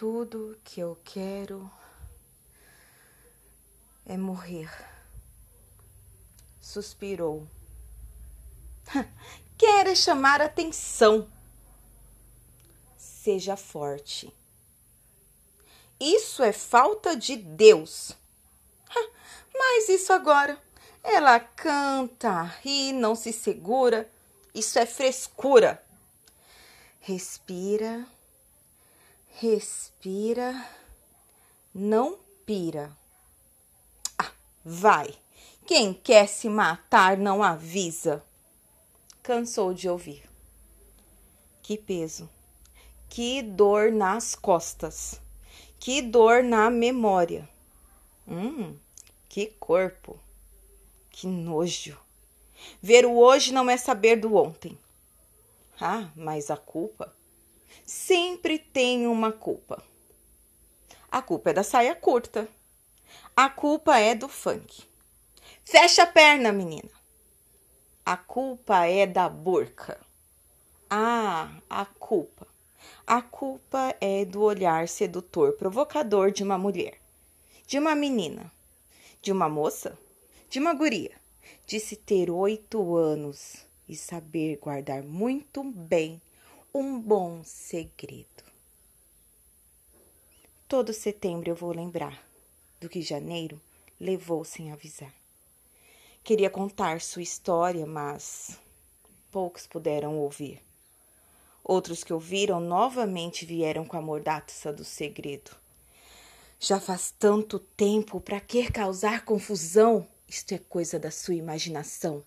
Tudo que eu quero é morrer. Suspirou. Quer é chamar atenção. Seja forte. Isso é falta de Deus. Mas isso agora. Ela canta, ri, não se segura. Isso é frescura. Respira, respira, não pira. Ah, vai. Quem quer se matar não avisa. Cansou de ouvir. Que peso, que dor nas costas, que dor na memória. Hum, que corpo, que nojo. Ver o hoje não é saber do ontem. Ah, mas a culpa? Sempre tem uma culpa. A culpa é da saia curta. A culpa é do funk. Fecha a perna, menina. A culpa é da burca. Ah, a culpa. A culpa é do olhar sedutor, provocador de uma mulher, de uma menina, de uma moça, de uma guria, de se ter oito anos e saber guardar muito bem um bom segredo. Todo setembro eu vou lembrar do que janeiro levou sem avisar. Queria contar sua história, mas poucos puderam ouvir. Outros que ouviram novamente vieram com a mordaça do segredo. Já faz tanto tempo, para que causar confusão? Isto é coisa da sua imaginação.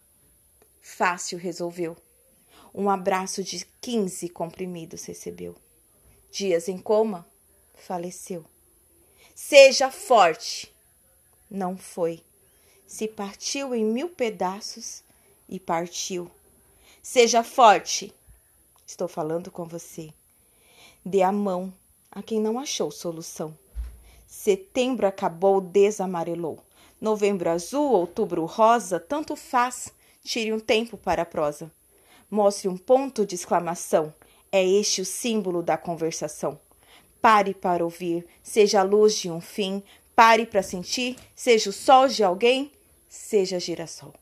Fácil resolveu. Um abraço de quinze comprimidos recebeu. Dias em coma, faleceu. Seja forte. Não foi. Se partiu em mil pedaços e partiu. Seja forte. Estou falando com você. Dê a mão a quem não achou solução. Setembro acabou, desamarelou. Novembro azul, outubro rosa, tanto faz. Tire um tempo para a prosa. Mostre um ponto de exclamação. É este o símbolo da conversação. Pare para ouvir, seja a luz de um fim. Pare para sentir, seja o sol de alguém, seja girassol.